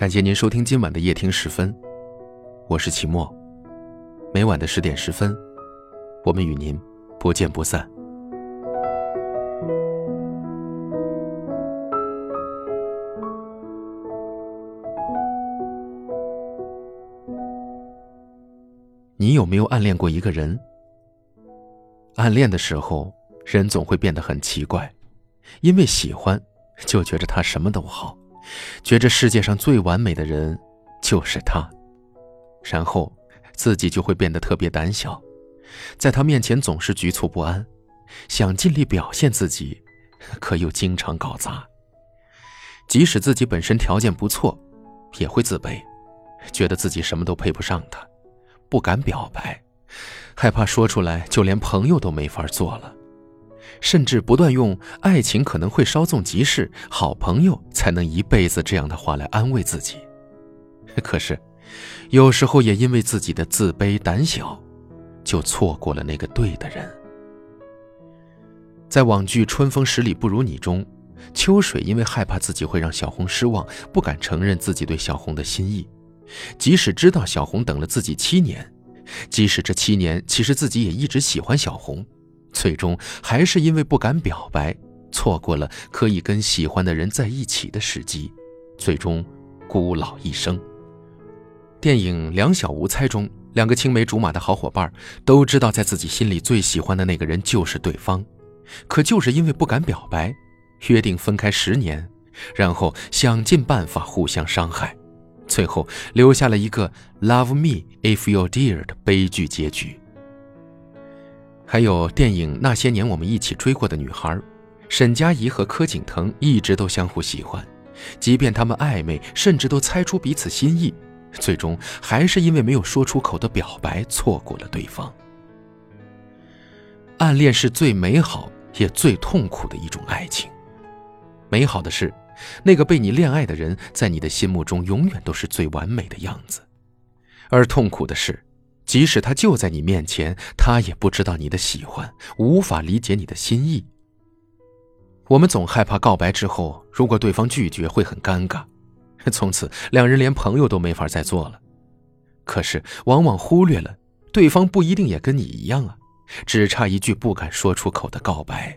感谢您收听今晚的夜听十分，我是齐墨。每晚的十点十分，我们与您不见不散。你有没有暗恋过一个人？暗恋的时候，人总会变得很奇怪，因为喜欢，就觉得他什么都好，觉着世界上最完美的人就是他，然后自己就会变得特别胆小，在他面前总是局促不安，想尽力表现自己，可又经常搞砸。即使自己本身条件不错，也会自卑，觉得自己什么都配不上他。不敢表白，害怕说出来就连朋友都没法做了，甚至不断用“爱情可能会稍纵即逝，好朋友才能一辈子”这样的话来安慰自己。可是，有时候也因为自己的自卑胆小，就错过了那个对的人。在网剧《春风十里不如你》中，秋水因为害怕自己会让小红失望，不敢承认自己对小红的心意。即使知道小红等了自己七年，即使这七年其实自己也一直喜欢小红，最终还是因为不敢表白，错过了可以跟喜欢的人在一起的时机，最终孤老一生。电影《两小无猜》中，两个青梅竹马的好伙伴都知道，在自己心里最喜欢的那个人就是对方，可就是因为不敢表白，约定分开十年，然后想尽办法互相伤害。最后留下了一个 “Love me if you dear” 的悲剧结局。还有电影《那些年我们一起追过的女孩》，沈佳宜和柯景腾一直都相互喜欢，即便他们暧昧，甚至都猜出彼此心意，最终还是因为没有说出口的表白错过了对方。暗恋是最美好也最痛苦的一种爱情，美好的是。那个被你恋爱的人，在你的心目中永远都是最完美的样子，而痛苦的是，即使他就在你面前，他也不知道你的喜欢，无法理解你的心意。我们总害怕告白之后，如果对方拒绝会很尴尬，从此两人连朋友都没法再做了。可是往往忽略了，对方不一定也跟你一样啊，只差一句不敢说出口的告白。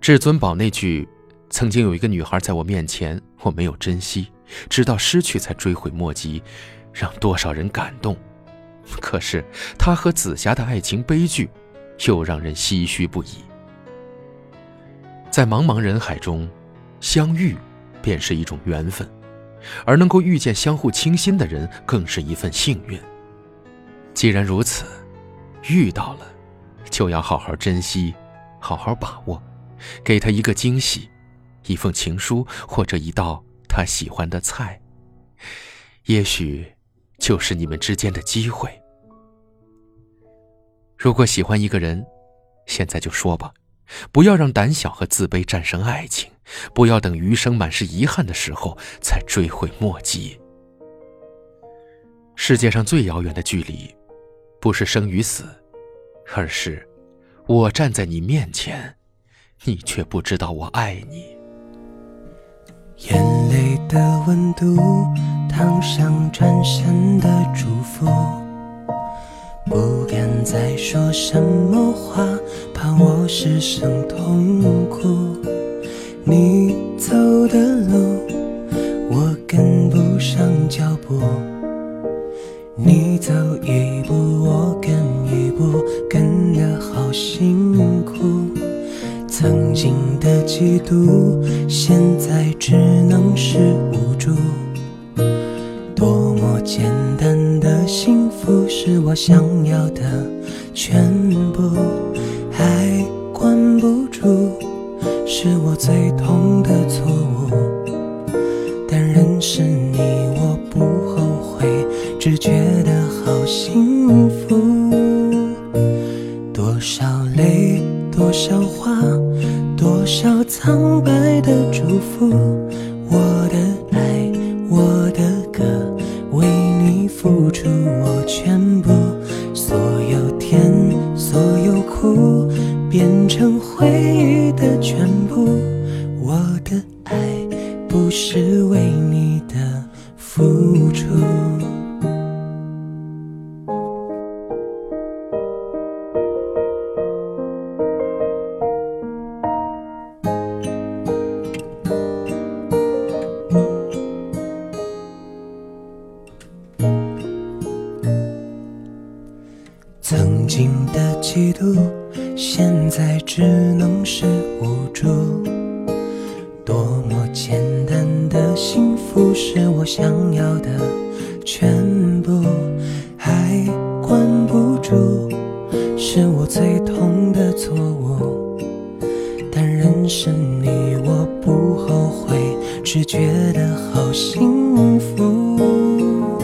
至尊宝那句。曾经有一个女孩在我面前，我没有珍惜，直到失去才追悔莫及，让多少人感动。可是她和紫霞的爱情悲剧，又让人唏嘘不已。在茫茫人海中，相遇便是一种缘分，而能够遇见相互倾心的人，更是一份幸运。既然如此，遇到了，就要好好珍惜，好好把握，给他一个惊喜。一封情书，或者一道他喜欢的菜，也许就是你们之间的机会。如果喜欢一个人，现在就说吧，不要让胆小和自卑战胜爱情，不要等余生满是遗憾的时候才追悔莫及。世界上最遥远的距离，不是生与死，而是我站在你面前，你却不知道我爱你。眼泪的温度，烫伤转身的祝福。不敢再说什么话，怕我失声痛哭。你走的路，我跟不上脚步。你走一步，我跟一步，跟得好辛苦。曾经的嫉妒，我想要的全部。还管不住，是我最痛的错误。但认识你，我不后悔，只觉得好幸不是为你的付出，曾经的嫉妒，现在只能是无助。我想要的全部，还管不住，是我最痛的错误。但认识你，我不后悔，只觉得好幸福。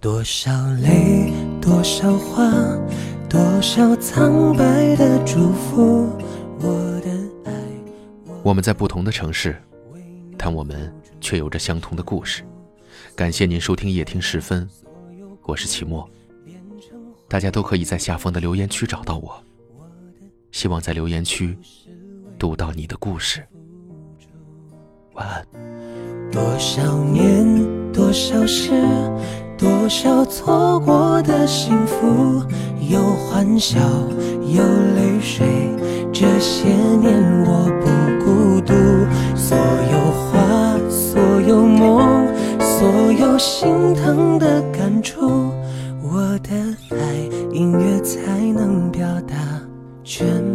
多少泪，多少话，多少苍白的祝福，我的爱。我们在不同的城市，但我们却有着相同的故事。感谢您收听夜听时分，我是齐墨。大家都可以在下方的留言区找到我，希望在留言区读到你的故事。晚安。多少年，多少事，多少错过的幸福，有欢笑，有泪水。这些年我不孤独，所有话，所有梦，所有心疼的感触，我的爱，音乐才能表达全。